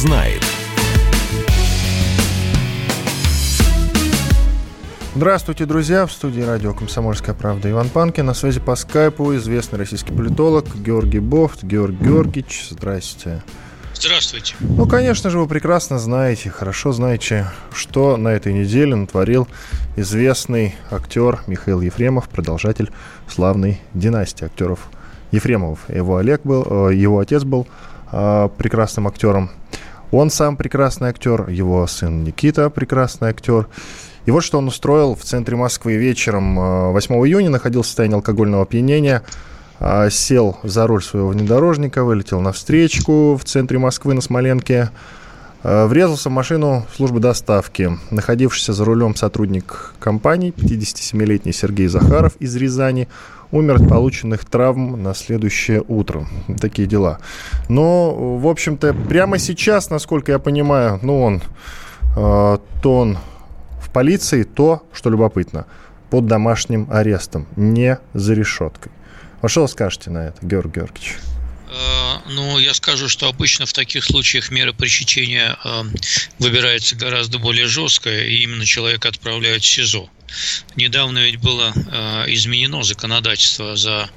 знает. Здравствуйте, друзья! В студии радио «Комсомольская правда» Иван Панкин. На связи по скайпу известный российский политолог Георгий Бофт. Георгий Георгиевич, здрасте. Здравствуйте. Ну, конечно же, вы прекрасно знаете, хорошо знаете, что на этой неделе натворил известный актер Михаил Ефремов, продолжатель славной династии актеров Ефремовых. Его Олег был, э, его отец был э, прекрасным актером. Он сам прекрасный актер, его сын Никита прекрасный актер. И вот что он устроил в центре Москвы вечером 8 э, июня, находился в состоянии алкогольного опьянения – а, сел за руль своего внедорожника, вылетел на встречку в центре Москвы на Смоленке, а, врезался в машину службы доставки. Находившийся за рулем сотрудник компании, 57-летний Сергей Захаров из Рязани, умер от полученных травм на следующее утро. Такие дела. Но, в общем-то, прямо сейчас, насколько я понимаю, ну, он, э, то он в полиции, то, что любопытно, под домашним арестом, не за решеткой. А что вы скажете на это, Георгий Георгиевич? Э, ну, я скажу, что обычно в таких случаях мера пресечения э, выбирается гораздо более жесткая, и именно человека отправляют в СИЗО. Недавно ведь было э, изменено законодательство за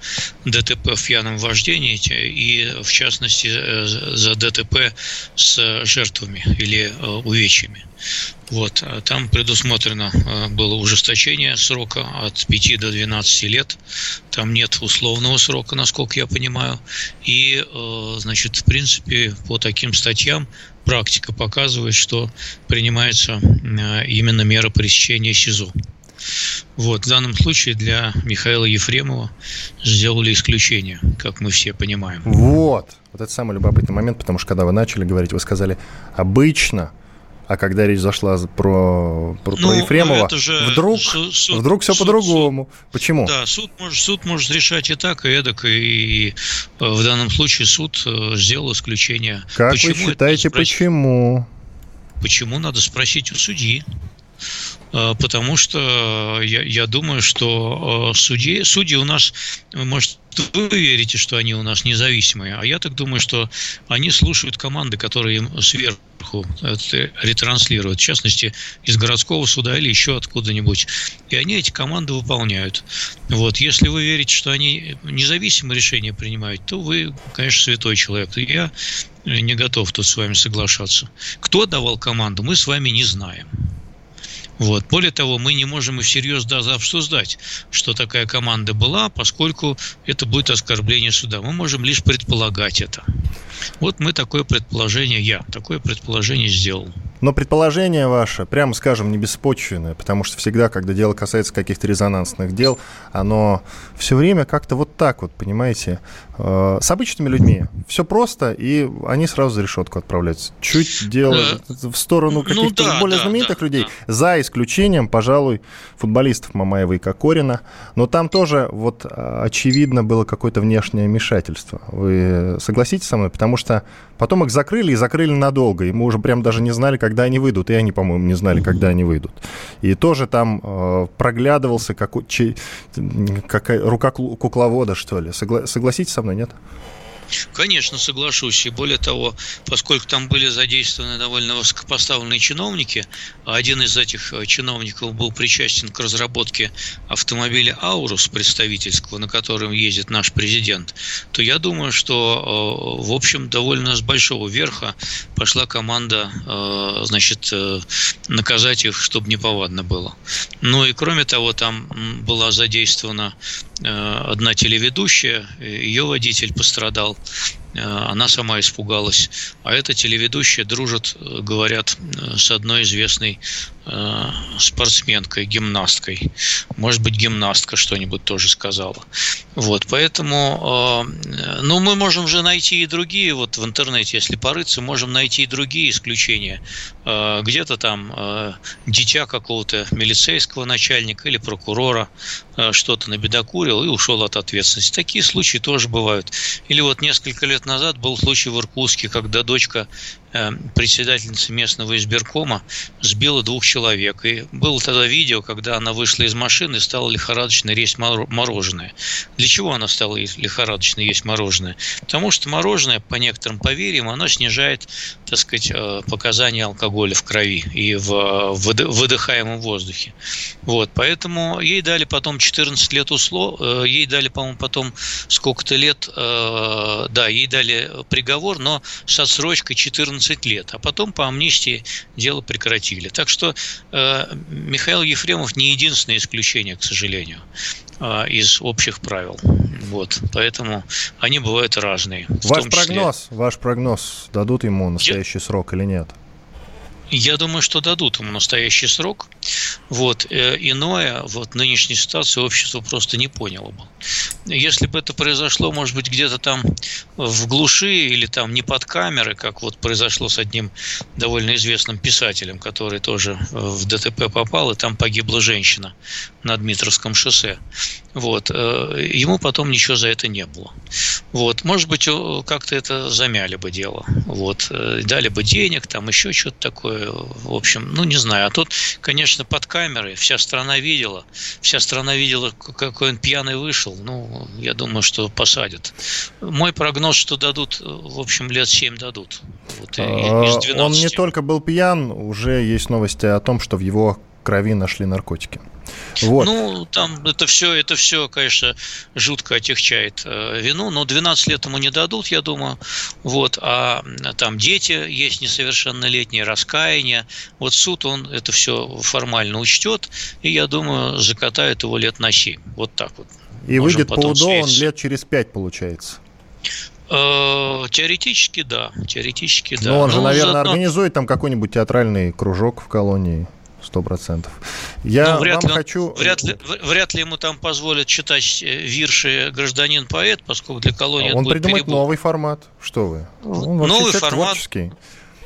ДТП в пьяном вождении и, в частности, э, за ДТП с жертвами или э, увечьями. Вот, а там предусмотрено было ужесточение срока от 5 до 12 лет. Там нет условного срока, насколько я понимаю. И, значит, в принципе, по таким статьям практика показывает, что принимается именно мера пресечения СИЗО. Вот, в данном случае для Михаила Ефремова сделали исключение, как мы все понимаем. Вот, вот это самый любопытный момент, потому что когда вы начали говорить, вы сказали, обычно а когда речь зашла про, про, ну, про Ефремова, вдруг, суд, вдруг все по-другому. Почему? Да, суд может, суд может решать и так, и эдак, и, и в данном случае суд э, сделал исключение. Как почему вы считаете, почему? Почему надо спросить у судьи? Э, потому что я, я думаю, что э, судьи, судьи у нас, может, вы верите, что они у нас независимые, а я так думаю, что они слушают команды, которые им сверху ретранслируют, в частности, из городского суда или еще откуда-нибудь. И они эти команды выполняют. Вот. Если вы верите, что они независимые решения принимают, то вы, конечно, святой человек. И я не готов тут с вами соглашаться. Кто давал команду, мы с вами не знаем. Вот. Более того, мы не можем и всерьез даже обсуждать, что такая команда была, поскольку это будет оскорбление суда. Мы можем лишь предполагать это. Вот мы такое предположение, я такое предположение сделал. Но предположение ваше, прямо скажем, не беспочвенное, потому что всегда, когда дело касается каких-то резонансных дел, оно все время как-то вот так вот, понимаете, э, с обычными людьми. Все просто, и они сразу за решетку отправляются. Чуть дело в сторону ну каких-то ну, да, более знаменитых да, людей, да. за исключением, пожалуй, футболистов Мамаева и Кокорина. Но там тоже вот очевидно было какое-то внешнее вмешательство. Вы согласитесь со мной? Потому что потом их закрыли и закрыли надолго, и мы уже прям даже не знали, как когда они выйдут, и они, по-моему, не знали, когда они выйдут. И тоже там э, проглядывался какой, чей, какая, рука кукловода, что ли. Согла- согласитесь со мной, нет? Конечно, соглашусь. И более того, поскольку там были задействованы довольно высокопоставленные чиновники, а один из этих э, чиновников был причастен к разработке автомобиля «Аурус» представительского, на котором ездит наш президент, то я думаю, что, э, в общем, довольно с большого верха пошла команда, э, значит, наказать их, чтобы неповадно было. Ну и кроме того, там была задействована одна телеведущая, ее водитель пострадал. Э, она сама испугалась. А эта телеведущая дружит, э, говорят, э, с одной известной спортсменкой, гимнасткой. Может быть, гимнастка что-нибудь тоже сказала. Вот, поэтому, ну, мы можем же найти и другие, вот в интернете, если порыться, можем найти и другие исключения. Где-то там дитя какого-то милицейского начальника или прокурора что-то набедокурил и ушел от ответственности. Такие случаи тоже бывают. Или вот несколько лет назад был случай в Иркутске, когда дочка председательница местного избиркома сбила двух человек. И было тогда видео, когда она вышла из машины и стала лихорадочно есть мороженое. Для чего она стала лихорадочно есть мороженое? Потому что мороженое, по некоторым поверьям, оно снижает, так сказать, э, показания алкоголя в крови и в выдыхаемом воздухе. Вот, поэтому ей дали потом 14 лет услов, э, ей дали, по-моему, потом сколько-то лет, э, да, ей дали приговор, но с отсрочкой 14 лет, а потом по амнистии дело прекратили. Так что э, Михаил Ефремов не единственное исключение, к сожалению, из общих правил. Вот, поэтому они бывают разные. Ваш прогноз, ваш прогноз, дадут ему настоящий Я... срок или нет? Я думаю, что дадут ему настоящий срок. Вот. Э, иное вот нынешней ситуации общество просто не поняло бы. Если бы это произошло, может быть, где-то там в глуши или там не под камеры, как вот произошло с одним довольно известным писателем, который тоже в ДТП попал, и там погибла женщина на Дмитровском шоссе. Вот. Э, ему потом ничего за это не было. Вот. Может быть, как-то это замяли бы дело. Вот. Э, дали бы денег, там еще что-то такое. В общем, ну, не знаю. А тут, конечно, под камерой вся страна видела. Вся страна видела, какой он пьяный вышел. Ну, я думаю, что посадят. Мой прогноз, что дадут, в общем, лет 7 дадут. Вот, из Он не только был пьян, уже есть новости о том, что в его крови нашли наркотики. Вот. Ну, там это все, это все, конечно, жутко отягчает э, вину, но 12 лет ему не дадут, я думаю. Вот, а там дети есть несовершеннолетние, раскаяние. Вот суд, он это все формально учтет, и, я думаю, закатают его лет на 7. Вот так вот. И Можем выйдет по УДО он лет через 5, получается. Э, теоретически, да. Теоретически, да. Но он же, ну, наверное, заодно... организует там какой-нибудь театральный кружок в колонии сто процентов. Я ну, вряд вам ли, хочу... Вряд ли, вряд ли ему там позволят читать э, вирши «Гражданин-поэт», поскольку для колонии Он придумает перебор. новый формат. Что вы? Он новый формат. Творческий.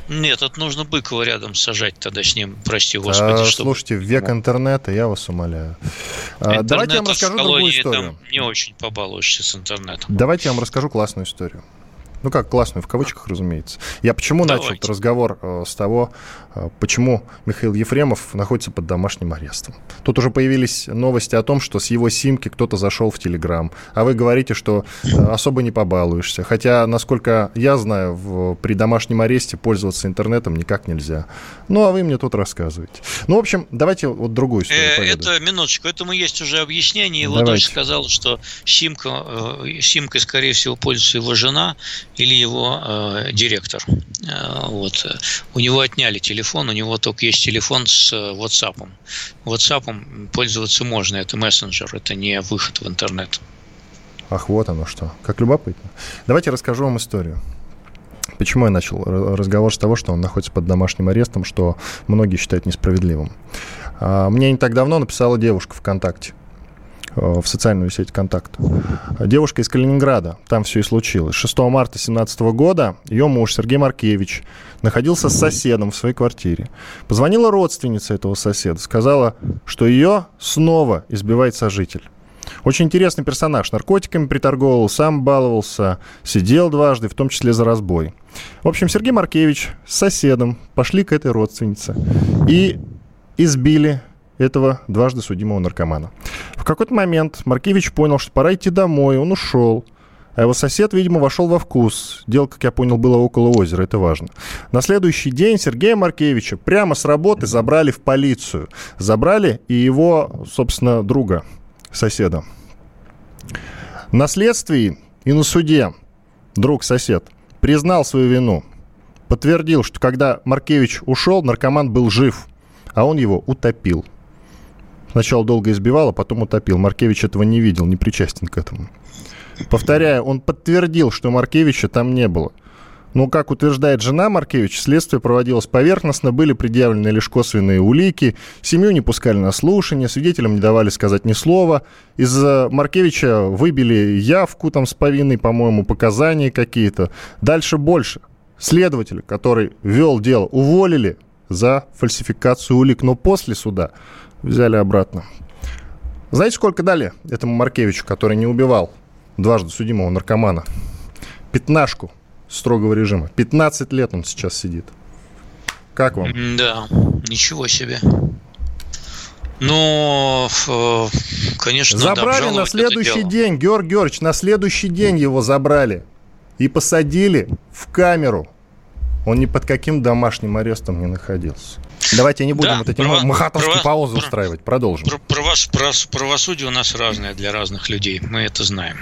Нет, это нужно Быкова рядом сажать тогда с ним, прости господи. А, чтобы... Слушайте, век интернета, я вас умоляю. Интернет Давайте я вам расскажу другую историю. Там не очень побалуешься с интернетом. Давайте я вам расскажу классную историю. Ну как классную, в кавычках, разумеется. Я почему Давайте. начал разговор э, с того, э, почему Михаил Ефремов находится под домашним арестом. Тут уже появились новости о том, что с его симки кто-то зашел в Телеграм. А вы говорите, что э, особо не побалуешься. Хотя, насколько я знаю, в, при домашнем аресте пользоваться интернетом никак нельзя. Ну, а вы мне тут рассказываете. Ну, в общем, давайте вот другую историю. Э, это, минуточку, этому есть уже объяснение. Его давайте. дочь сказала, что симка, э, симкой, скорее всего, пользуется его жена, или его э, директор. Э, вот. У него отняли телефон, у него только есть телефон с э, WhatsApp. WhatsApp пользоваться можно, это мессенджер, это не выход в интернет. Ах, вот оно что. Как любопытно. Давайте расскажу вам историю. Почему я начал разговор с того, что он находится под домашним арестом, что многие считают несправедливым. А, мне не так давно написала девушка ВКонтакте. Э, в социальную сеть «Контакт». Девушка из Калининграда, там все и случилось. 6 марта 2017 года ее муж Сергей Маркевич находился с соседом в своей квартире. Позвонила родственница этого соседа, сказала, что ее снова избивает сожитель. Очень интересный персонаж. Наркотиками приторговывал, сам баловался, сидел дважды, в том числе за разбой. В общем, Сергей Маркевич с соседом пошли к этой родственнице и избили этого дважды судимого наркомана. В какой-то момент Маркевич понял, что пора идти домой, он ушел. А его сосед, видимо, вошел во вкус. Дело, как я понял, было около озера, это важно. На следующий день Сергея Маркевича прямо с работы забрали в полицию. Забрали и его, собственно, друга, соседа. На следствии и на суде друг-сосед признал свою вину. Подтвердил, что когда Маркевич ушел, наркоман был жив, а он его утопил. Сначала долго избивал, а потом утопил. Маркевич этого не видел, не причастен к этому. Повторяю, он подтвердил, что Маркевича там не было. Но, как утверждает жена Маркевич, следствие проводилось поверхностно, были предъявлены лишь косвенные улики, семью не пускали на слушание, свидетелям не давали сказать ни слова. Из Маркевича выбили явку там с повинной, по-моему, показания какие-то. Дальше больше. Следователя, который вел дело, уволили за фальсификацию улик, но после суда взяли обратно. Знаете, сколько дали этому Маркевичу, который не убивал дважды судимого наркомана? Пятнашку. строгого режима. 15 лет он сейчас сидит. Как вам? Да, ничего себе. Э, конечно, Забрали на следующий день, Георгий Георгиевич, на следующий день его забрали и посадили в камеру. Он ни под каким домашним арестом не находился. Давайте не будем да, вот эти право, махатовские право, паузы право, устраивать. Продолжим. Право, право, правосудие у нас разное для разных людей. Мы это знаем.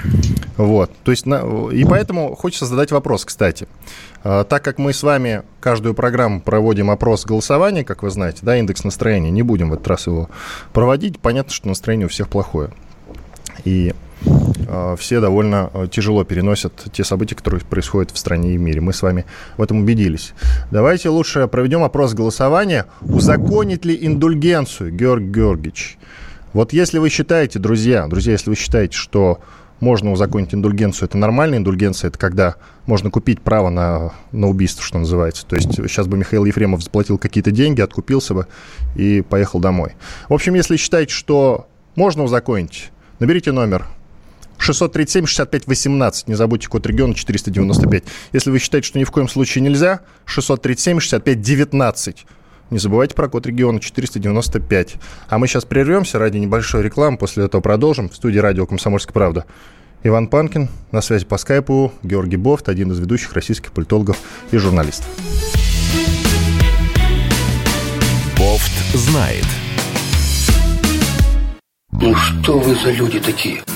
Вот. То есть, и поэтому хочется задать вопрос, кстати. А, так как мы с вами каждую программу проводим опрос голосования, как вы знаете, да, индекс настроения, не будем в этот раз его проводить. Понятно, что настроение у всех плохое. И все довольно э, тяжело переносят те события, которые происходят в стране и в мире. Мы с вами в этом убедились. Давайте лучше проведем опрос голосования. Узаконить ли индульгенцию, Георгий Георгиевич? Вот если вы считаете, друзья, друзья, если вы считаете, что можно узаконить индульгенцию, это нормальная индульгенция, это когда можно купить право на, на убийство, что называется. То есть сейчас бы Михаил Ефремов заплатил какие-то деньги, откупился бы и поехал домой. В общем, если считаете, что можно узаконить, Наберите номер 637-65-18. Не забудьте код региона 495. Если вы считаете, что ни в коем случае нельзя, 637-65-19. Не забывайте про код региона 495. А мы сейчас прервемся ради небольшой рекламы. После этого продолжим. В студии радио «Комсомольская правда». Иван Панкин, на связи по скайпу, Георгий Бофт, один из ведущих российских политологов и журналистов. Бофт знает. Ну что вы за люди такие?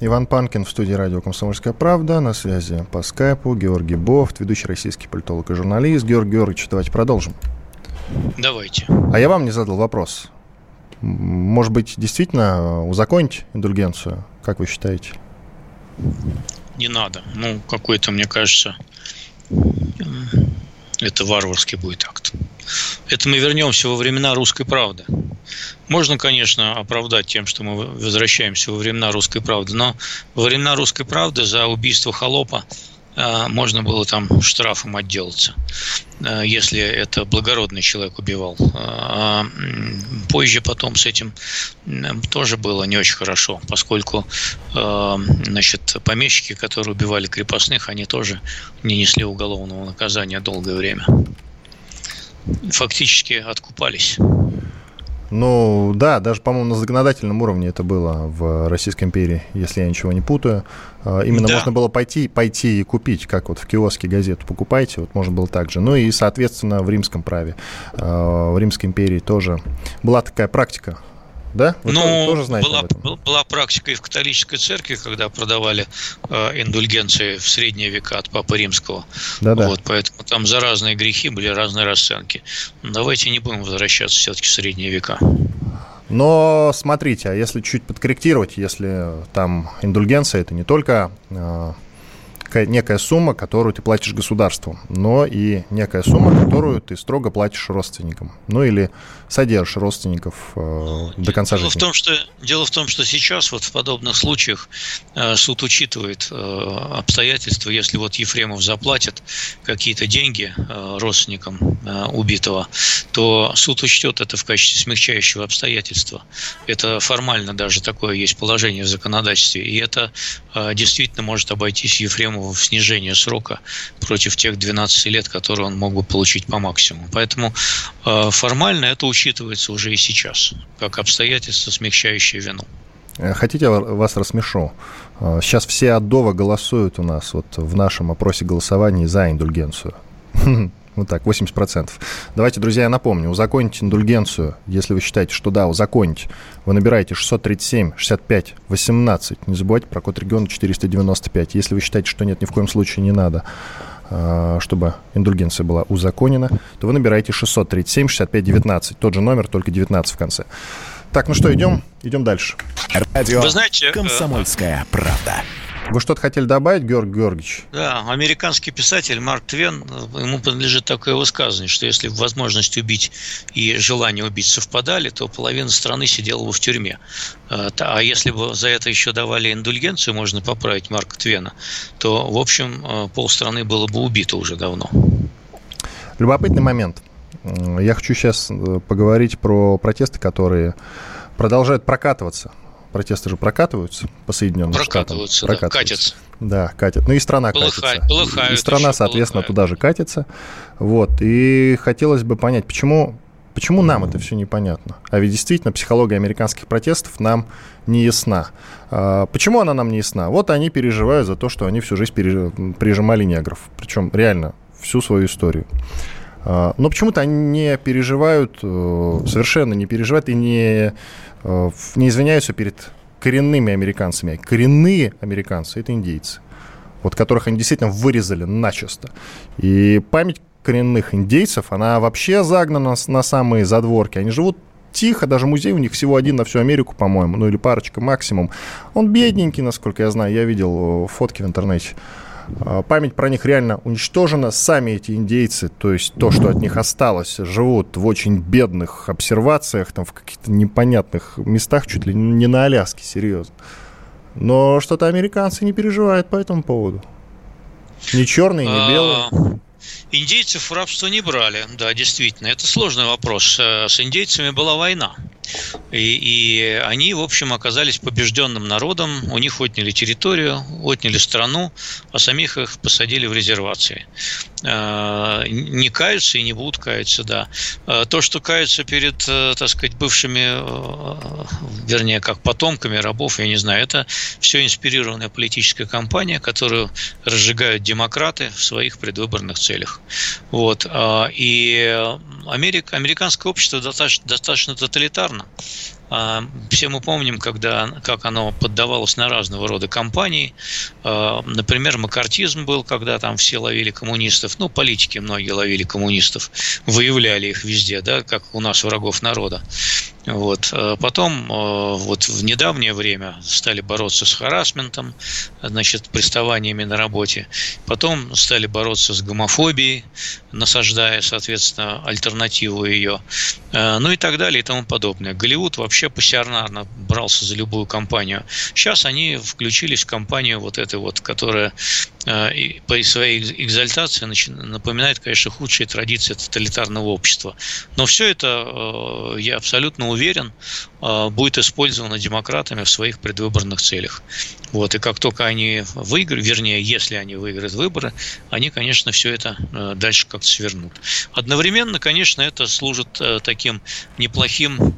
Иван Панкин в студии радио «Комсомольская правда». На связи по скайпу Георгий Бофт, ведущий российский политолог и журналист. Георгий Георгиевич, давайте продолжим. Давайте. А я вам не задал вопрос. Может быть, действительно узаконить индульгенцию? Как вы считаете? Не надо. Ну, какой-то, мне кажется, это варварский будет акт. Это мы вернемся во времена русской правды. Можно, конечно, оправдать тем, что мы возвращаемся во времена русской правды, но во времена русской правды за убийство холопа можно было там штрафом отделаться, а, если это благородный человек убивал. А позже потом с этим тоже было не очень хорошо, поскольку значит, помещики, которые убивали крепостных, они тоже не несли уголовного наказания долгое время. Фактически откупались. Ну, да, даже, по-моему, на законодательном уровне это было в Российской империи, если я ничего не путаю. А, именно да. можно было пойти, пойти и купить, как вот в киоске газету покупайте, вот можно было так же. Ну и, соответственно, в римском праве, а, в Римской империи тоже была такая практика да? Вы ну, тоже знаете была, была практика и в католической церкви, когда продавали э, индульгенции в средние века от Папы Римского. Да, да. Вот, поэтому там за разные грехи были разные расценки. Давайте не будем возвращаться все-таки в средние века. Но смотрите, а если чуть подкорректировать, если там индульгенция, это не только э, некая сумма, которую ты платишь государству, но и некая сумма, которую ты строго платишь родственникам. Ну или содержишь родственников э, до конца дело жизни. В том, что, дело в том, что сейчас вот в подобных случаях э, суд учитывает э, обстоятельства, если вот Ефремов заплатит какие-то деньги э, родственникам э, убитого, то суд учтет это в качестве смягчающего обстоятельства. Это формально даже такое есть положение в законодательстве, и это э, действительно может обойтись Ефремову в снижение срока против тех 12 лет, которые он мог бы получить по максимуму. Поэтому э, формально это учитывается учитывается уже и сейчас, как обстоятельство, смягчающее вину. Э, хотите, вас рассмешу? Э, сейчас все от голосуют у нас вот в нашем опросе голосований за индульгенцию. Вот так, 80%. Давайте, друзья, я напомню, узаконите индульгенцию, если вы считаете, что да, узаконите. Вы набираете 637 65 18. Не забывайте про код региона 495. Если вы считаете, что нет, ни в коем случае не надо чтобы индульгенция была узаконена, то вы набираете 637 65 19. Тот же номер, только 19 в конце. Так, ну что, идем, идем дальше. Радио Вы знаете, «Комсомольская правда». Вы что-то хотели добавить, Георг Георгиевич? Да, американский писатель Марк Твен, ему принадлежит такое высказывание, что если возможность убить и желание убить совпадали, то половина страны сидела бы в тюрьме. А, а если бы за это еще давали индульгенцию, можно поправить Марка Твена, то, в общем, а, полстраны было бы убито уже давно. Любопытный момент. Я хочу сейчас э, поговорить про протесты, которые продолжают прокатываться Протесты же прокатываются по Соединенным прокатываются, Штатам. Да, прокатываются, да, катят. Ну и страна Полыхай, катится. Полыхают и страна, соответственно, полыхают. туда же катится. Вот. И хотелось бы понять, почему, почему нам это все непонятно? А ведь действительно психология американских протестов нам не ясна. А почему она нам не ясна? Вот они переживают за то, что они всю жизнь прижимали негров. Причем реально всю свою историю. А, но почему-то они не переживают, э, совершенно не переживают и не Э, не извиняются перед коренными американцами. Коренные американцы – это индейцы, вот которых они действительно вырезали начисто. И память коренных индейцев, она вообще загнана на самые задворки. Они живут тихо, даже музей у них всего один на всю Америку, по-моему, ну или парочка максимум. Он бедненький, насколько я знаю, я видел э, фотки в интернете. А, память про них реально уничтожена. Сами эти индейцы, то есть то, что от них осталось, живут в очень бедных обсервациях, там в каких-то непонятных местах, чуть ли не на Аляске, серьезно. Но что-то американцы не переживают по этому поводу. Ни черные, ни а, белые. Индейцев в рабство не брали, да, действительно. Это сложный вопрос. Э, с индейцами была война. И, и они, в общем, оказались побежденным народом, у них отняли территорию, отняли страну, а самих их посадили в резервации. Э, не каются и не будут каяться, да. Э, то, что каются перед, так сказать, бывшими, вернее, как потомками рабов, я не знаю, это все инспирированная политическая кампания, которую разжигают демократы в своих предвыборных целях. Вот. И Америка, американское общество достаточно, достаточно тоталитарно. А, все мы помним, когда, как оно поддавалось на разного рода кампании. А, например, макартизм был, когда там все ловили коммунистов. Ну, политики многие ловили коммунистов, выявляли их везде, да, как у нас врагов народа. Вот. А потом вот в недавнее время стали бороться с харасментом, значит, приставаниями на работе. Потом стали бороться с гомофобией, насаждая, соответственно, альтернативу ее. Ну и так далее и тому подобное. Голливуд вообще пассионарно брался за любую компанию. Сейчас они включились в компанию вот этой вот, которая Э, и по своей экзальтации напоминает, конечно, худшие традиции тоталитарного общества. Но все это, э, я абсолютно уверен, э, будет использовано демократами в своих предвыборных целях. Вот, и как только они выиграют, вернее, если они выиграют выборы, они, конечно, все это дальше как-то свернут. Одновременно, конечно, это служит таким неплохим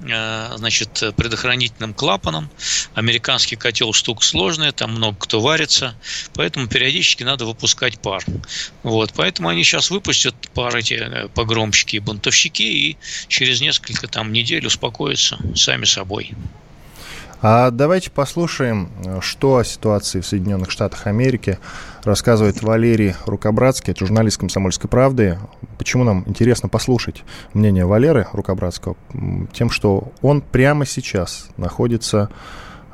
значит, предохранительным клапаном. Американский котел штука сложная, там много кто варится, поэтому периодически периодически надо выпускать пар. Вот, поэтому они сейчас выпустят пар эти э, погромщики и бунтовщики, и через несколько там недель успокоятся сами собой. А давайте послушаем, что о ситуации в Соединенных Штатах Америки рассказывает Валерий Рукобратский, это журналист «Комсомольской правды». Почему нам интересно послушать мнение Валеры Рукобратского? Тем, что он прямо сейчас находится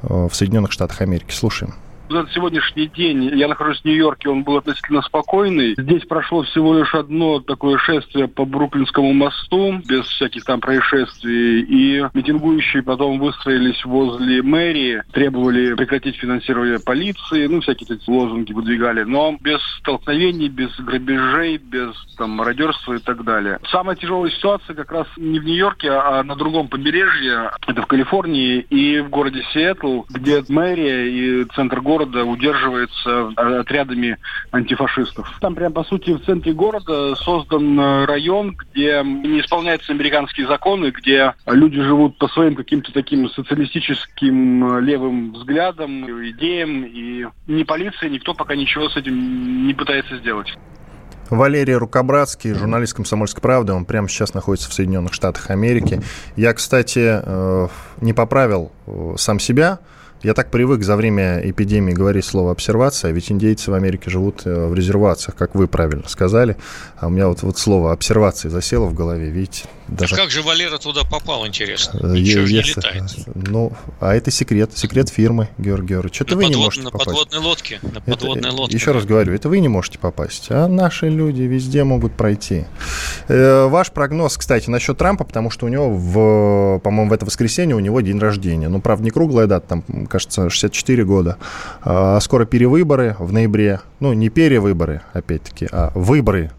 э, в Соединенных Штатах Америки. Слушаем за сегодняшний день я нахожусь в Нью-Йорке, он был относительно спокойный. Здесь прошло всего лишь одно такое шествие по Бруклинскому мосту, без всяких там происшествий. И митингующие потом выстроились возле мэрии, требовали прекратить финансирование полиции, ну, всякие эти лозунги выдвигали, но без столкновений, без грабежей, без там мародерства и так далее. Самая тяжелая ситуация как раз не в Нью-Йорке, а на другом побережье, это в Калифорнии и в городе Сиэтл, где мэрия и центр города города удерживается отрядами антифашистов. Там прям, по сути, в центре города создан э, район, где не исполняются американские законы, где люди живут по своим каким-то таким социалистическим э, левым взглядам, идеям, и ни полиция, никто пока ничего с этим не пытается сделать. Валерий Рукобратский, журналист «Комсомольской правды». Он прямо сейчас находится в Соединенных Штатах Америки. Я, кстати, э, не поправил сам себя – я так привык за время эпидемии говорить слово «обсервация», ведь индейцы в Америке живут э, в резервациях, как вы правильно сказали. А у меня вот, вот слово «обсервации» засело в голове, видите. Даже... А как же Валера туда попал, интересно? Э, Ничего Если... не летает. Ну, а это секрет, секрет фирмы, Георгий Георгиевич. Что-то вы подвод... не можете на попасть. подводной лодке, на подводной это, лодке. Еще раз говорю, это вы не можете попасть, а наши люди везде могут пройти. Э, ваш прогноз, кстати, насчет Трампа, потому что у него, в, по-моему, в это воскресенье у него день рождения. Ну, правда, не круглая дата, там, кажется, 64 года. А скоро перевыборы в ноябре. Ну, не перевыборы, опять-таки, а выборы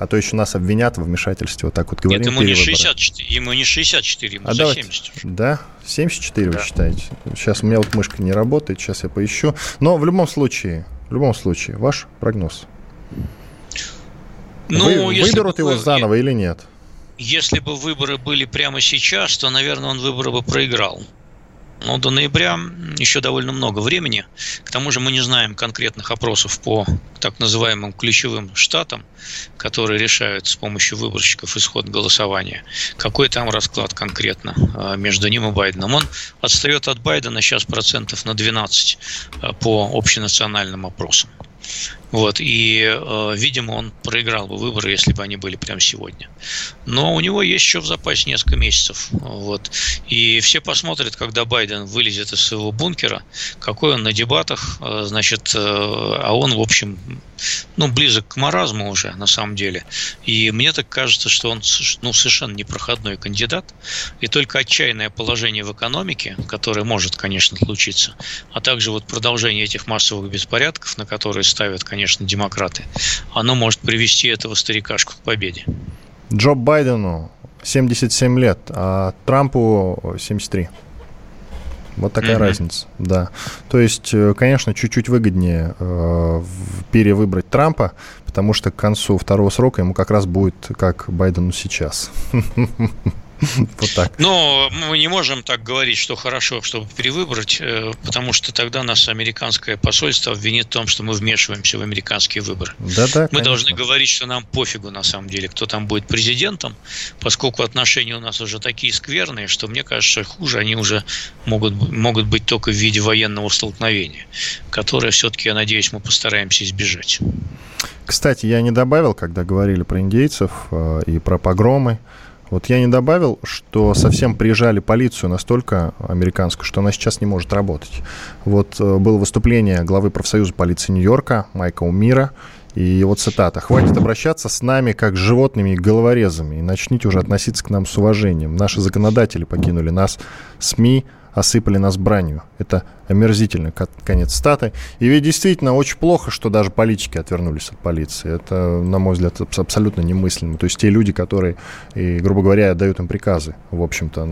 а то еще нас обвинят в вмешательстве. Вот так вот говорим. Нет, ему не 64, ему не 64, ему а за давайте, 70. Да? 74 да. вы считаете? Сейчас у меня вот мышка не работает, сейчас я поищу. Но в любом случае, в любом случае, ваш прогноз. Ну, Вы, выберут бы, его заново или нет? Если бы выборы были прямо сейчас, то, наверное, он выборы бы проиграл. Но до ноября еще довольно много времени. К тому же мы не знаем конкретных опросов по так называемым ключевым штатам, которые решают с помощью выборщиков исход голосования. Какой там расклад конкретно а, между ним и Байденом? Он отстает от Байдена сейчас процентов на 12 а, по общенациональным опросам. Вот, и, э, видимо, он проиграл бы выборы, если бы они были прямо сегодня. Но у него есть еще в запасе несколько месяцев. Вот. И все посмотрят, когда Байден вылезет из своего бункера, какой он на дебатах, э, значит, э, а он, в общем, ну, близок к маразму уже, на самом деле. И мне так кажется, что он ну, совершенно непроходной кандидат. И только отчаянное положение в экономике, которое может, конечно, случиться, а также вот продолжение этих массовых беспорядков, на которые ставят, конечно, демократы, оно может привести этого старикашку к победе. Джо Байдену 77 лет, а Трампу 73. Вот такая mm-hmm. разница, да. То есть, э, конечно, чуть-чуть выгоднее э, перевыбрать Трампа, потому что к концу второго срока ему как раз будет как Байдену сейчас. Вот так. Но мы не можем так говорить, что хорошо, чтобы перевыбрать, э, потому что тогда нас американское посольство обвинит в том, что мы вмешиваемся в американские выборы. Да, да, мы конечно. должны говорить, что нам пофигу на самом деле, кто там будет президентом, поскольку отношения у нас уже такие скверные, что мне кажется, хуже они уже могут, могут быть только в виде военного столкновения, которое все-таки, я надеюсь, мы постараемся избежать. Кстати, я не добавил, когда говорили про индейцев э, и про погромы, вот я не добавил, что совсем прижали полицию настолько американскую, что она сейчас не может работать. Вот э, было выступление главы профсоюза полиции Нью-Йорка Майка Умира, и его цитата. «Хватит обращаться с нами как с животными и головорезами, и начните уже относиться к нам с уважением. Наши законодатели покинули нас, СМИ осыпали нас бранью. Это омерзительный конец статы. И ведь действительно очень плохо, что даже политики отвернулись от полиции. Это, на мой взгляд, абсолютно немыслимо. То есть те люди, которые, и, грубо говоря, дают им приказы, в общем-то,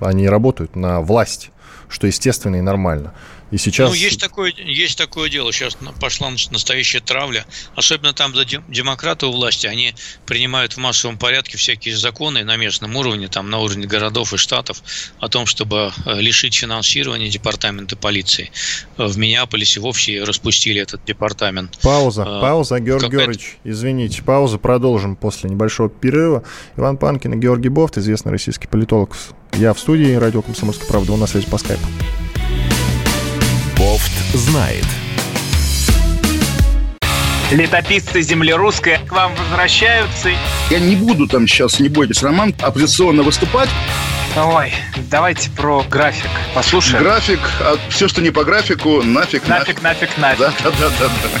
они работают на власть, что естественно и нормально. И сейчас... Ну, есть такое, есть такое дело. Сейчас пошла настоящая травля. Особенно там, где демократы у власти, они принимают в массовом порядке всякие законы на местном уровне, там на уровне городов и штатов, о том, чтобы э, лишить финансирования департамента полиции. Э, в Миннеаполисе вовсе распустили этот департамент. Пауза, а, пауза, Георгий Георгиевич, извините, пауза, продолжим после небольшого перерыва. Иван Панкин и Георгий Бофт, известный российский политолог. Я в студии, радио «Комсомольская правда», у нас связь по скайпу. Знает. Летописцы земли русской к вам возвращаются. Я не буду там сейчас, не бойтесь, Роман, оппозиционно выступать. Ой, давайте про график послушаем. График, а все, что не по графику, нафиг, нафиг. Нафиг, нафиг, нафиг. Да, да, да, да. да.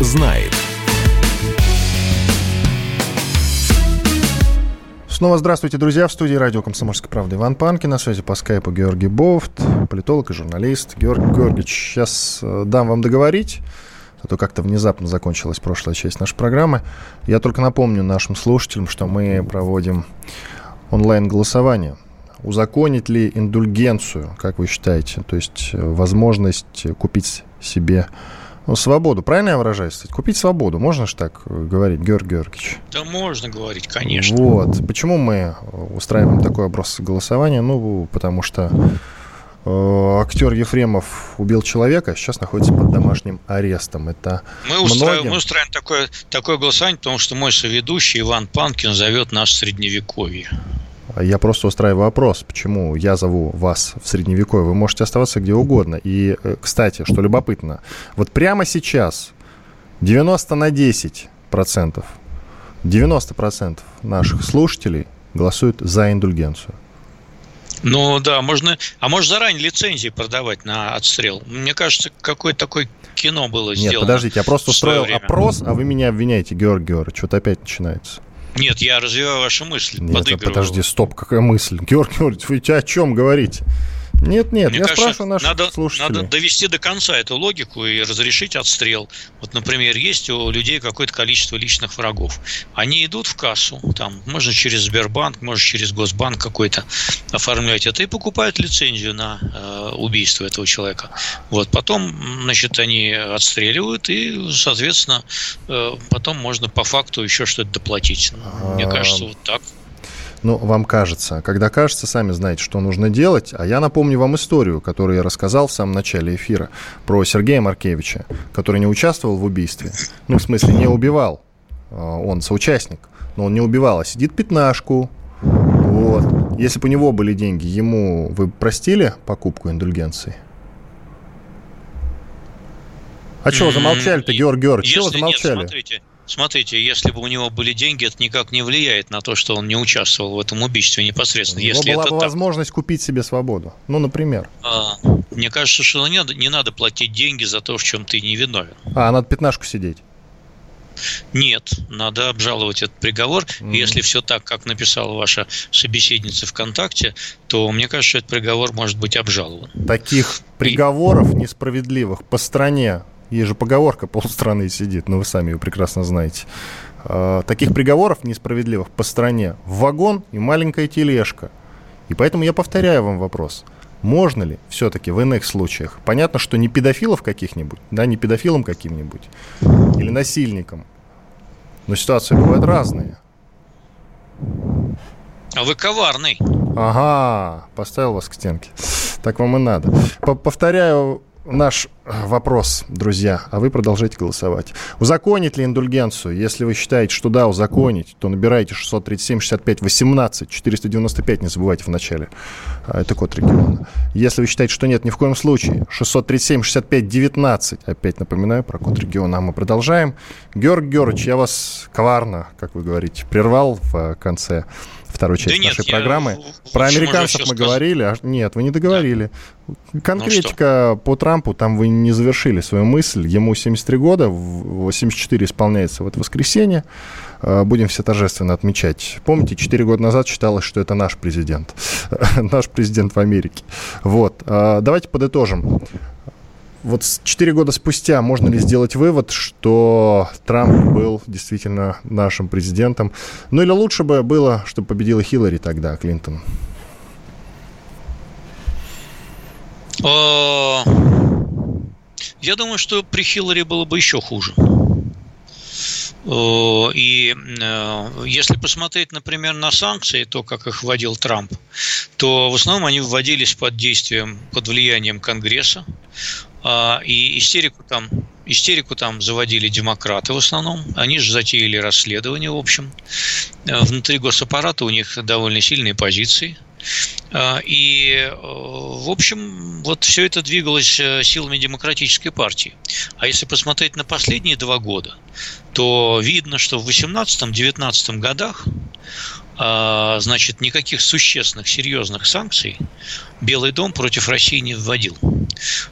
Знает. Снова здравствуйте, друзья. В студии радио «Комсомольская правда» Иван Панкин. На связи по скайпу Георгий Бофт, политолог и журналист. Георгий Георгиевич, сейчас э, дам вам договорить. а то как-то внезапно закончилась прошлая часть нашей программы. Я только напомню нашим слушателям, что мы проводим онлайн-голосование. Узаконить ли индульгенцию, как вы считаете? То есть э, возможность купить себе ну, свободу. Правильно я выражаюсь? Кстати? Купить свободу. Можно же так э, говорить, Георгий Георгиевич? Да можно говорить, конечно. Вот. Почему мы устраиваем такой образ голосования? Ну, потому что э, актер Ефремов убил человека, сейчас находится под домашним арестом. Это мы устраиваем, многим... мы устраиваем такое, такое голосование, потому что мой соведущий Иван Панкин зовет нас в Средневековье. Я просто устраиваю вопрос, почему я зову вас в Средневековье. Вы можете оставаться где угодно. И, э, кстати, что любопытно, вот прямо сейчас 90 на 10 процентов, 90 процентов наших слушателей голосуют за индульгенцию. Ну да, можно, а может заранее лицензии продавать на отстрел. Мне кажется, какое-то такое кино было сделано. Нет, подождите, я просто устроил опрос, а вы меня обвиняете, Георгий Георгиевич, что-то опять начинается. Нет, я развиваю вашу мысль. Нет, подожди, стоп, какая мысль? Георгий Георгиевич, вы о чем говорите? Нет, нет, Мне я кажется, спрашиваю наших надо, слушателей. Надо довести до конца эту логику и разрешить отстрел. Вот, например, есть у людей какое-то количество личных врагов. Они идут в кассу, там, можно через Сбербанк, можно через Госбанк какой-то оформлять это и покупают лицензию на э, убийство этого человека. Вот, потом, значит, они отстреливают и, соответственно, э, потом можно по факту еще что-то доплатить. Мне а, кажется, вот так. Ну, вам кажется. Когда кажется, сами знаете, что нужно делать. А я напомню вам историю, которую я рассказал в самом начале эфира про Сергея Маркевича, который не участвовал в убийстве. Ну, в смысле, не убивал. А, он соучастник. Но он не убивал, а сидит пятнашку. Вот. Если бы у него были деньги, ему вы простили покупку индульгенции? А чего замолчали-то, Георгий Георгиевич? Чего замолчали? Нет, смотрите, Смотрите, если бы у него были деньги, это никак не влияет на то, что он не участвовал в этом убийстве непосредственно. У него если была бы так... возможность купить себе свободу. Ну, например. А, мне кажется, что не надо, не надо платить деньги за то, в чем ты не виновен. А, надо пятнашку сидеть. Нет, надо обжаловать этот приговор. Mm-hmm. Если все так, как написала ваша собеседница ВКонтакте, то мне кажется, что этот приговор может быть обжалован. Таких приговоров И... несправедливых по стране есть же поговорка, полстраны сидит, но вы сами ее прекрасно знаете. А, таких приговоров несправедливых по стране вагон и маленькая тележка. И поэтому я повторяю вам вопрос. Можно ли все-таки в иных случаях, понятно, что не педофилов каких-нибудь, да, не педофилам каким-нибудь, или насильникам, но ситуации бывают разные. А вы коварный. Ага, поставил вас к стенке. Так вам и надо. Повторяю наш э, вопрос, друзья, а вы продолжайте голосовать. Узаконить ли индульгенцию? Если вы считаете, что да, узаконить, то набирайте 637 65 18 495, не забывайте в начале. А, это код региона. Если вы считаете, что нет, ни в коем случае, 637 65 19, опять напоминаю про код региона, а мы продолжаем. Георг Георгиевич, я вас коварно, как вы говорите, прервал в э, конце второй части да нет, нашей программы. Про американцев мы говорили. А, нет, вы не договорили. Да. Конкретика ну, по Трампу, там вы не завершили свою мысль. Ему 73 года, 84 исполняется в это воскресенье. А, будем все торжественно отмечать. Помните, 4 года назад считалось, что это наш президент. наш президент в Америке. Вот. А, давайте подытожим вот 4 года спустя можно ли сделать вывод, что Трамп был действительно нашим президентом? Ну или лучше бы было, чтобы победила Хиллари тогда, Клинтон? Я думаю, что при Хиллари было бы еще хуже. И э, если посмотреть, например, на санкции, то, как их вводил Трамп, то в основном они вводились под действием, под влиянием Конгресса. А, и истерику там, истерику там заводили демократы в основном. Они же затеяли расследование, в общем. Э, внутри госаппарата у них довольно сильные позиции. А, и, э, в общем, вот все это двигалось э, силами демократической партии. А если посмотреть на последние два года, то видно, что в 18-19 годах значит, никаких существенных, серьезных санкций Белый дом против России не вводил.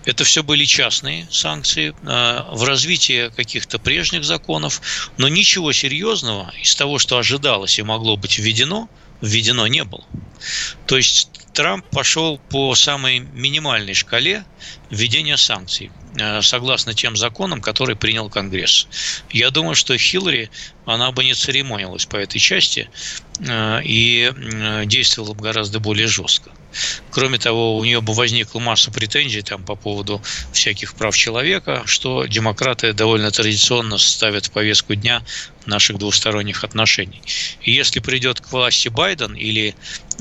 Это все были частные санкции а, в развитии каких-то прежних законов, но ничего серьезного из того, что ожидалось и могло быть введено, введено не было. То есть Трамп пошел по самой минимальной шкале введения санкций. Согласно тем законам, которые принял Конгресс. Я думаю, что Хиллари, она бы не церемонилась по этой части и действовала бы гораздо более жестко. Кроме того, у нее бы возникла масса претензий там, по поводу всяких прав человека, что демократы довольно традиционно ставят в повестку дня наших двусторонних отношений. И если придет к власти Байден или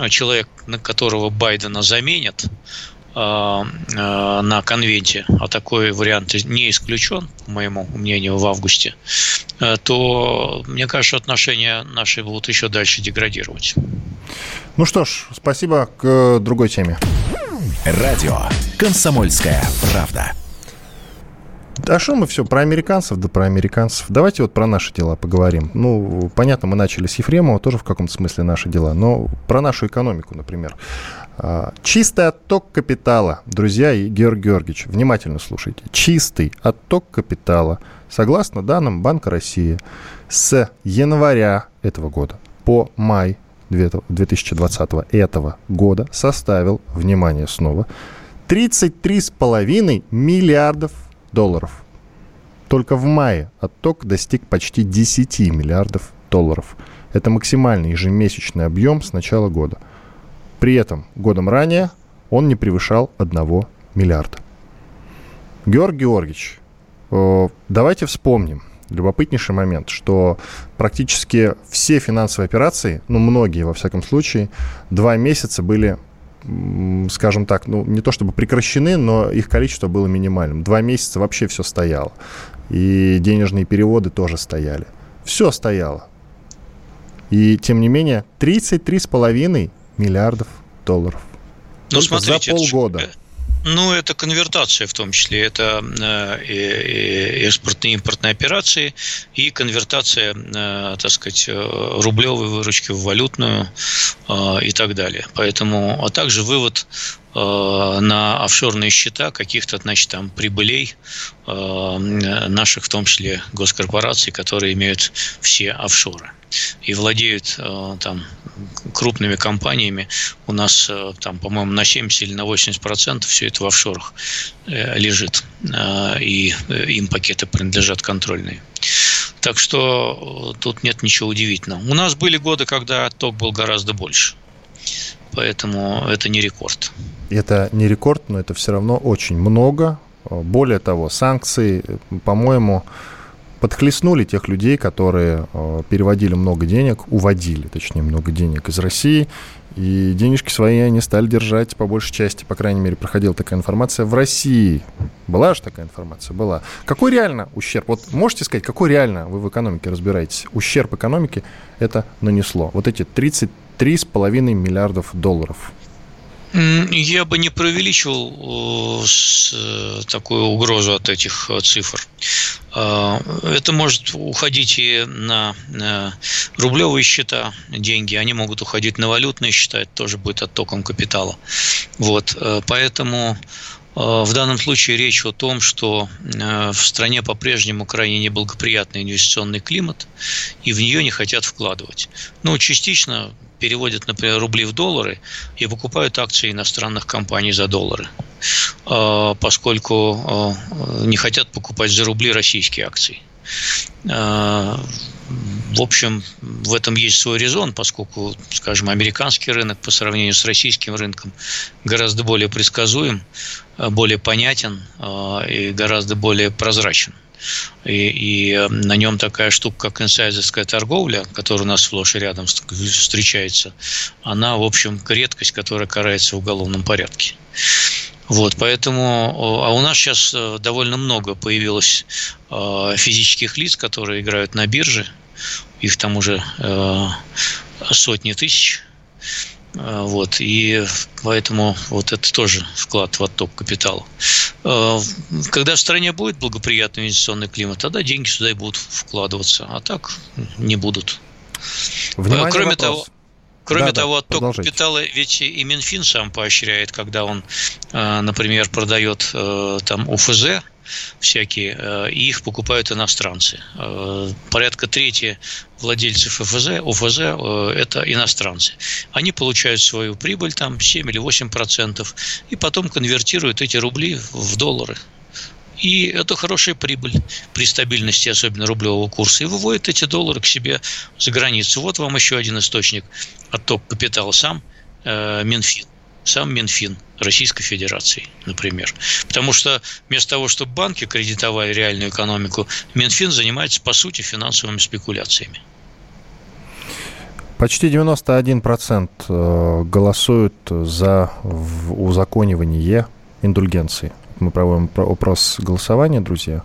человек, на которого Байдена заменят, на конвенте, а такой вариант не исключен, по моему мнению, в августе, э, то, мне кажется, отношения наши будут еще дальше деградировать. Ну что ж, спасибо к другой теме. Радио «Комсомольская правда». А что мы все про американцев, да про американцев. Давайте вот про наши дела поговорим. Ну, понятно, мы начали с Ефремова, тоже в каком-то смысле наши дела, но про нашу экономику, например. А, чистый отток капитала, друзья и Георгий Георгиевич, внимательно слушайте. Чистый отток капитала, согласно данным Банка России, с января этого года по май 2020 этого года составил, внимание снова, 33,5 миллиардов долларов. Только в мае отток достиг почти 10 миллиардов долларов. Это максимальный ежемесячный объем с начала года. При этом годом ранее он не превышал 1 миллиарда. Георгий Георгиевич, э, давайте вспомним, любопытнейший момент, что практически все финансовые операции, ну, многие, во всяком случае, два месяца были скажем так, ну, не то чтобы прекращены, но их количество было минимальным. Два месяца вообще все стояло. И денежные переводы тоже стояли. Все стояло. И, тем не менее, 33,5 миллиардов долларов. Ну, смотрите, за полгода. Это ну, это конвертация в том числе. Это э, экспортные и импортные операции и конвертация, э, так сказать, э, рублевой выручки в валютную и так далее. Поэтому, а также вывод на офшорные счета каких-то, значит, там прибылей наших, в том числе госкорпораций, которые имеют все офшоры и владеют э, там крупными компаниями. У нас э, там, по-моему, на 70 или на 80 процентов все это в офшорах э, лежит. И им пакеты принадлежат контрольные. Так что тут нет ничего удивительного. У нас были годы, когда отток был гораздо больше. Поэтому это не рекорд. Это не рекорд, но это все равно очень много. Более того, санкции, по-моему, подхлестнули тех людей, которые э, переводили много денег, уводили, точнее, много денег из России, и денежки свои они стали держать по большей части, по крайней мере, проходила такая информация в России. Была же такая информация? Была. Какой реально ущерб? Вот можете сказать, какой реально, вы в экономике разбираетесь, ущерб экономике это нанесло? Вот эти 33,5 миллиардов долларов. Я бы не преувеличивал э, такую угрозу от этих э, цифр. А, это может уходить и на рублевые счета деньги, они могут уходить на валютные счета, это тоже будет оттоком капитала. Вот, э, поэтому в данном случае речь о том, что в стране по-прежнему крайне неблагоприятный инвестиционный климат, и в нее не хотят вкладывать. Ну, частично переводят, например, рубли в доллары и покупают акции иностранных компаний за доллары, а, поскольку а, не хотят покупать за рубли российские акции. А, в общем, в этом есть свой резон, поскольку, скажем, американский рынок по сравнению с российским рынком гораздо более предсказуем, более понятен и гораздо более прозрачен. И, и э, на нем такая штука, как инсайдерская торговля, которая у нас сплошь и рядом встречается, она, в общем, редкость, которая карается в уголовном порядке. Вот, поэтому, а у нас сейчас э, довольно много появилось э, физических лиц, которые играют на бирже, их там уже сотни тысяч, вот, и поэтому вот это тоже вклад в отток капитала. А, когда в стране будет благоприятный инвестиционный климат, тогда деньги сюда и будут вкладываться, а так не будут. Внимание, Кроме вопрос. того, Кроме да, того, да, отток капитала ведь и Минфин сам поощряет, когда он, а, например, продает там УФЗ, всякие, э, и их покупают иностранцы. Э, порядка трети владельцев ФЗ, УФЗ э, – это иностранцы. Они получают свою прибыль, там 7 или 8 процентов, и потом конвертируют эти рубли в доллары. И это хорошая прибыль при стабильности, особенно рублевого курса, и выводит эти доллары к себе за границу. Вот вам еще один источник отток капитала сам э, Минфин сам Минфин Российской Федерации, например. Потому что вместо того, чтобы банки кредитовали реальную экономику, Минфин занимается, по сути, финансовыми спекуляциями. Почти 91% э, голосуют за узаконивание индульгенции. Мы проводим опрос голосования, друзья.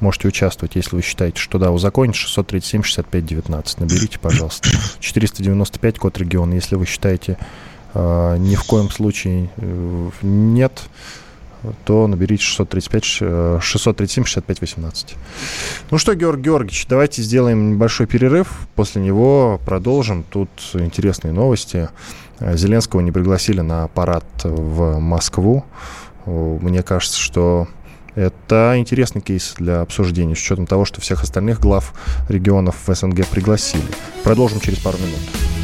Можете участвовать, если вы считаете, что да, узаконить 637 65 19. Наберите, пожалуйста. 495 код региона. Если вы считаете ни в коем случае э, нет, то наберите 635, 637 65 18. Ну что, Георг Георгиевич, давайте сделаем небольшой перерыв. После него продолжим. Тут интересные новости. Э, Зеленского не пригласили на парад в Москву. Мне кажется, что это интересный кейс для обсуждения, с учетом того, что всех остальных глав регионов в СНГ пригласили. Продолжим через пару минут.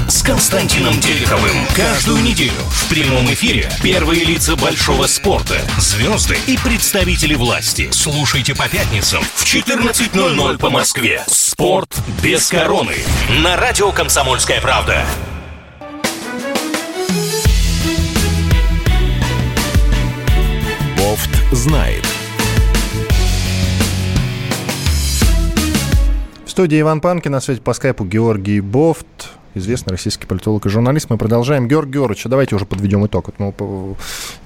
с Константином Тереховым. Каждую неделю в прямом эфире первые лица большого спорта, звезды и представители власти. Слушайте по пятницам в 14.00 по Москве. «Спорт без короны» на радио «Комсомольская правда». Бофт знает. В студии Иван Панкин, на связи по скайпу Георгий Бофт, известный российский политолог и журналист. Мы продолжаем. Георгий Георгиевич, а давайте уже подведем итог. Мы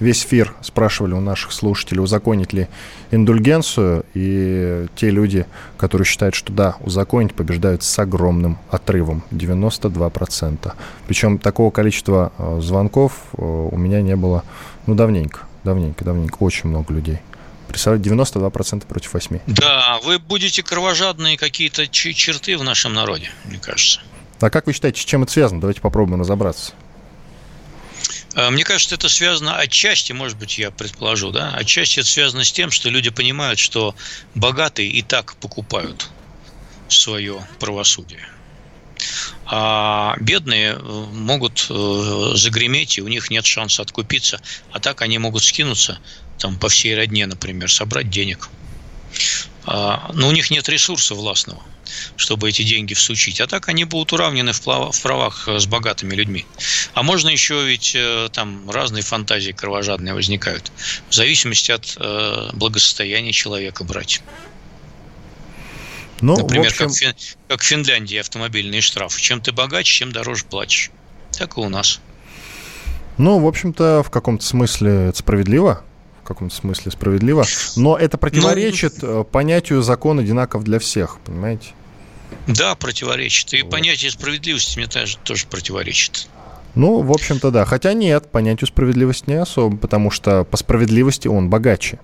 весь эфир спрашивали у наших слушателей, узаконить ли индульгенцию, и те люди, которые считают, что да, узаконить, побеждают с огромным отрывом, 92%. Причем такого количества э, звонков э, у меня не было, ну, давненько, давненько, давненько, очень много людей. Представляете, 92% против 8%. Да, вы будете кровожадные какие-то черты в нашем народе, мне кажется. А как вы считаете, с чем это связано? Давайте попробуем разобраться. А, мне кажется, это связано отчасти, может быть, я предположу, да, отчасти это связано с тем, что люди понимают, что богатые и так покупают свое правосудие. А бедные э, могут э, загреметь, и у них нет шанса откупиться, а так они могут скинуться там по всей родне, например, собрать денег. А, но у них нет ресурса властного, чтобы эти деньги всучить. А так они будут уравнены в, правах с богатыми людьми. А можно еще ведь э, там разные фантазии кровожадные возникают. В зависимости от э, благосостояния человека брать. Ну, Например, общем... как, Фин... как в Финляндии автомобильные штрафы. Чем ты богаче, чем дороже платишь. Так и у нас. Ну, в общем-то, в каком-то смысле это справедливо каком-то смысле справедливо. Но это противоречит ну, понятию закон одинаков для всех, понимаете? Да, противоречит. И вот. понятие справедливости мне тоже, тоже противоречит. Ну, в общем-то, да. Хотя нет, понятию справедливости не особо, потому что по справедливости он богаче.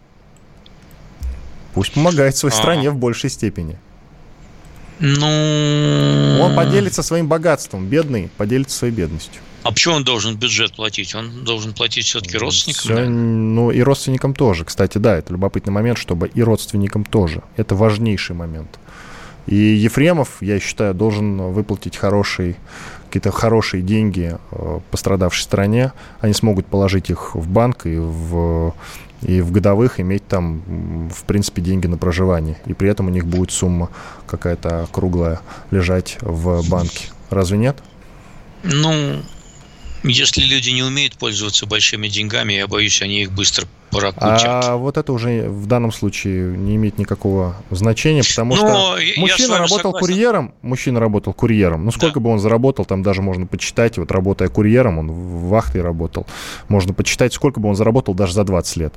Пусть помогает своей а. стране в большей степени. Ну... Он поделится своим богатством, бедный поделится своей бедностью. А почему он должен бюджет платить? Он должен платить все-таки родственникам? Все, да? Ну, и родственникам тоже. Кстати, да, это любопытный момент, чтобы и родственникам тоже. Это важнейший момент. И Ефремов, я считаю, должен выплатить хороший, какие-то хорошие деньги э, пострадавшей стране. Они смогут положить их в банк и в, и в годовых иметь там, в принципе, деньги на проживание. И при этом у них будет сумма какая-то круглая лежать в банке. Разве нет? Ну, если люди не умеют пользоваться большими деньгами, я боюсь, они их быстро прокрутят. А вот это уже в данном случае не имеет никакого значения, потому Но что мужчина работал согласен. курьером, мужчина работал курьером. Ну сколько да. бы он заработал, там даже можно почитать, вот работая курьером, он в вахте работал, можно почитать, сколько бы он заработал даже за 20 лет.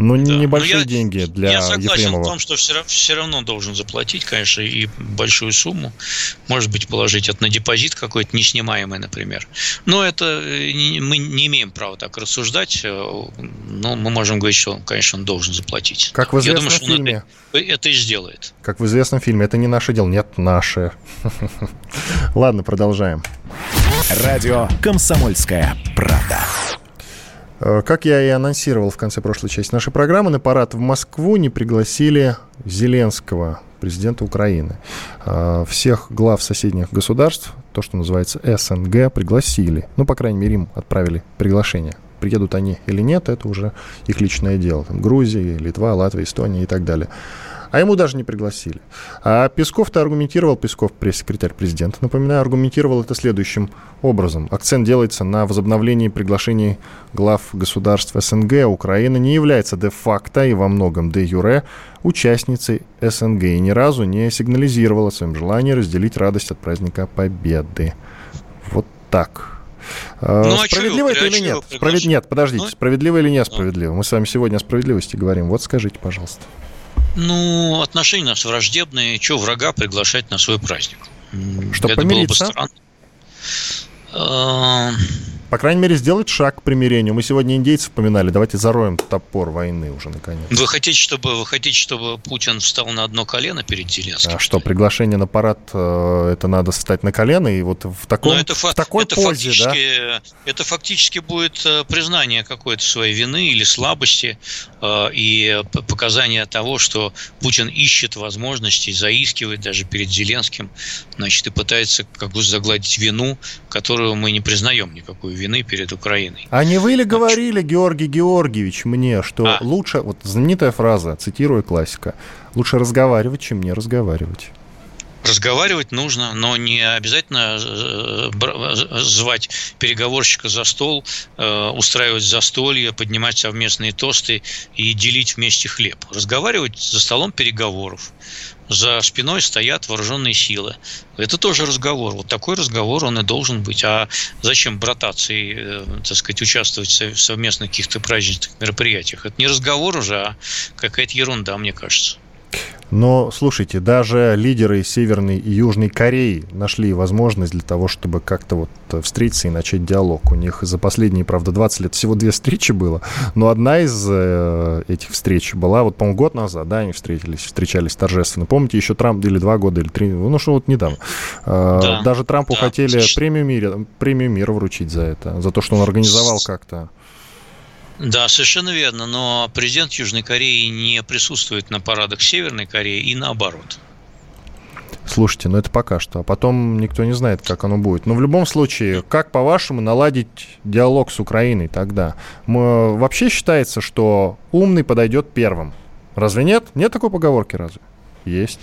Ну, Да. небольшие Но я- деньги для Я согласен Ефремова. в том, что все, все равно должен заплатить, конечно, и большую сумму. Может быть, положить это на депозит какой-то неснимаемый, например. Но это э, мы не имеем права так рассуждать. э, Но мы можем говорить, что, конечно, он должен заплатить. Как в Я известном думаю, что он фильме. это, это и сделает. Как в известном фильме, это не наше дело. Нет, наше. Ладно, продолжаем. Радио «Комсомольская правда». Э, Как я и анонсировал в конце прошлой части нашей программы, на парад в Москву не пригласили Зеленского, президента Украины. Э, Всех глав соседних государств, то, что называется СНГ, пригласили. Ну, по крайней мере, им отправили приглашение. Приедут они или нет, это уже их личное дело. Там Грузия, Литва, Латвия, Эстония и так далее. А ему даже не пригласили. А Песков-то аргументировал, Песков, пресс-секретарь президента, напоминаю, аргументировал это следующим образом. Акцент делается на возобновлении приглашений глав государств СНГ. Украина не является де-факто и во многом де-юре участницей СНГ и ни разу не сигнализировала о своем желании разделить радость от праздника Победы. Вот так. А, Ну, а справедливо это а или нет? Справед-? Нет, подождите, Ну? справедливо или несправедливо? Мы с вами сегодня о справедливости говорим. Вот скажите, пожалуйста. Ну, отношения у нас враждебные. Чего врага приглашать на свой праздник? М, Чтоб это было бы помириться. странно. По крайней мере, сделать шаг к примирению. Мы сегодня индейцев поминали. Давайте зароем топор войны уже наконец. Вы хотите, чтобы вы хотите, чтобы Путин встал на одно колено перед Зеленским? А что, приглашение на парад, э, это надо встать на колено и вот в, таком, Но это, в такой это позе, да? это фактически будет э, признание какой-то своей вины или слабости э, и показание того, что Путин ищет возможностей, заискивает даже перед Зеленским, значит, и пытается как бы загладить вину, которую мы не признаем никакой вины перед Украиной. А не вы ли говорили, Георгий Георгиевич, мне, что А. лучше, вот знаменитая фраза, цитируя классика, лучше разговаривать, чем не разговаривать. Разговаривать нужно, но не обязательно э, звать переговорщика за стол, э, устраивать застолье, поднимать совместные тосты и делить вместе хлеб. Разговаривать за столом переговоров. За спиной стоят вооруженные силы. Это тоже разговор. Вот такой разговор он и должен быть. А зачем брататься и, э, так сказать, участвовать в совместных каких-то праздничных мероприятиях? Это не разговор уже, а какая-то ерунда, мне кажется. Но, слушайте, даже лидеры Северной и Южной Кореи нашли возможность для того, чтобы как-то вот э, встретиться и начать диалог. У них за последние, правда, 20 лет всего две встречи было, но одна из э, этих встреч была, вот, по-моему, год назад, да, они встретились, встречались торжественно. Помните, еще Трамп, или два года, или три, ну, что вот недавно. Э, Да. Даже Трампу Да. хотели премию мира, премию мира вручить за это, за то, что он организовал как-то. Да, совершенно верно, но президент Южной Кореи не присутствует на парадах Северной Кореи и наоборот. Слушайте, ну это пока что. А потом никто не знает, как оно будет. Но в любом случае, как, по-вашему, наладить диалог с Украиной тогда? Мы, вообще считается, что умный подойдет первым. Разве нет? Нет такой поговорки разве? Есть.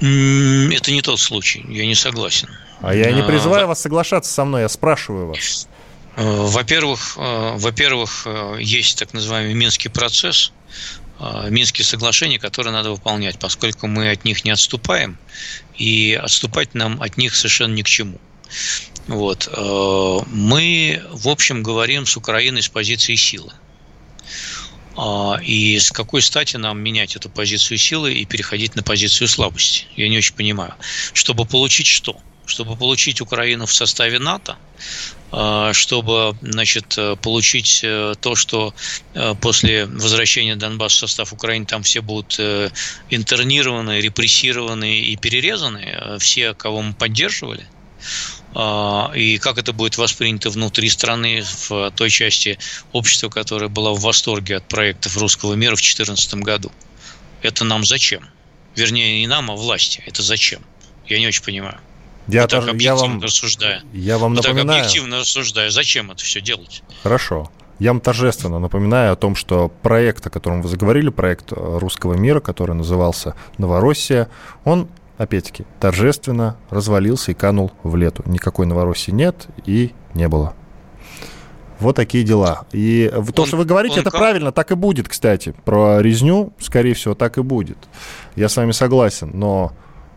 Это не тот случай, я не согласен. А я не А, призываю во- вас соглашаться со мной, я спрашиваю вас. Э, Во-первых, э, во-первых, э, есть так называемый Минский процесс, Минские соглашения, которые надо выполнять, поскольку мы от них не отступаем, и отступать нам от них совершенно ни к чему. Вот. Мы, в общем, говорим с Украиной с позиции силы. А, И с какой стати нам менять эту позицию силы и переходить на позицию слабости? Я не очень понимаю. Чтобы получить что? Чтобы получить Украину в составе НАТО, чтобы значит, э, получить э, то, что э, после возвращения Донбасса в состав Украины там все будут интернированы, репрессированы и перерезаны, все, кого мы поддерживали. А, И как это будет воспринято внутри страны в той части общества, которая была в восторге от проектов русского мира в 2014 году. Это нам зачем? Вернее, не нам, а власти. Это зачем? Я не очень понимаю. Я, Вот так тоже- я объективно вам, рассуждая. я вам Вот так напоминаю... объективно рассуждая, зачем это все делать? Хорошо. Я вам торжественно напоминаю о том, что проект, о котором вы заговорили, проект э, русского мира, который назывался «Новороссия», он, опять-таки, торжественно развалился и канул в лету. Никакой Новороссии нет и не было. Вот такие дела. И то, Он- что вы говорите, это как- правильно, так и будет, кстати. Про резню, скорее всего, так и будет. Я с вами согласен, но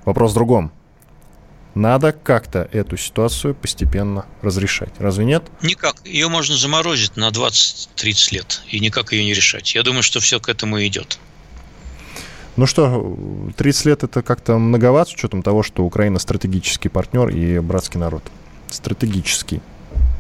вопрос в другом. Надо как-то эту ситуацию постепенно разрешать. Разве нет? Никак. Ее можно заморозить на 20-30 лет, и никак ее не решать. Я думаю, что все к этому идет. Ну что, 30 лет это как-то многовато с учетом того, что Украина стратегический партнер и братский народ. Стратегический.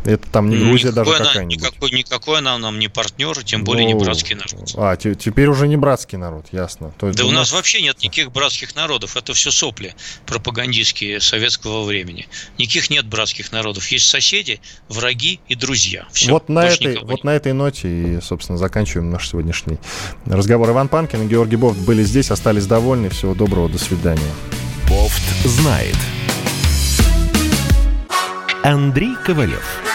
Это там не Грузия никакой даже какая-нибудь. Никакой, никакой она нам не партнер, тем более ну, не братский народ. А, теперь уже не братский народ, ясно. То есть да у нас... нас вообще нет никаких братских народов. Это все сопли пропагандистские советского времени. Никаких нет братских народов. Есть соседи, враги и друзья. Все, вот, на этой, вот на этой ноте и, собственно, заканчиваем наш сегодняшний разговор. Иван Панкин и Георгий Бофт были здесь, остались довольны. Всего доброго, до свидания. Бофт знает. Андрей Ковалев.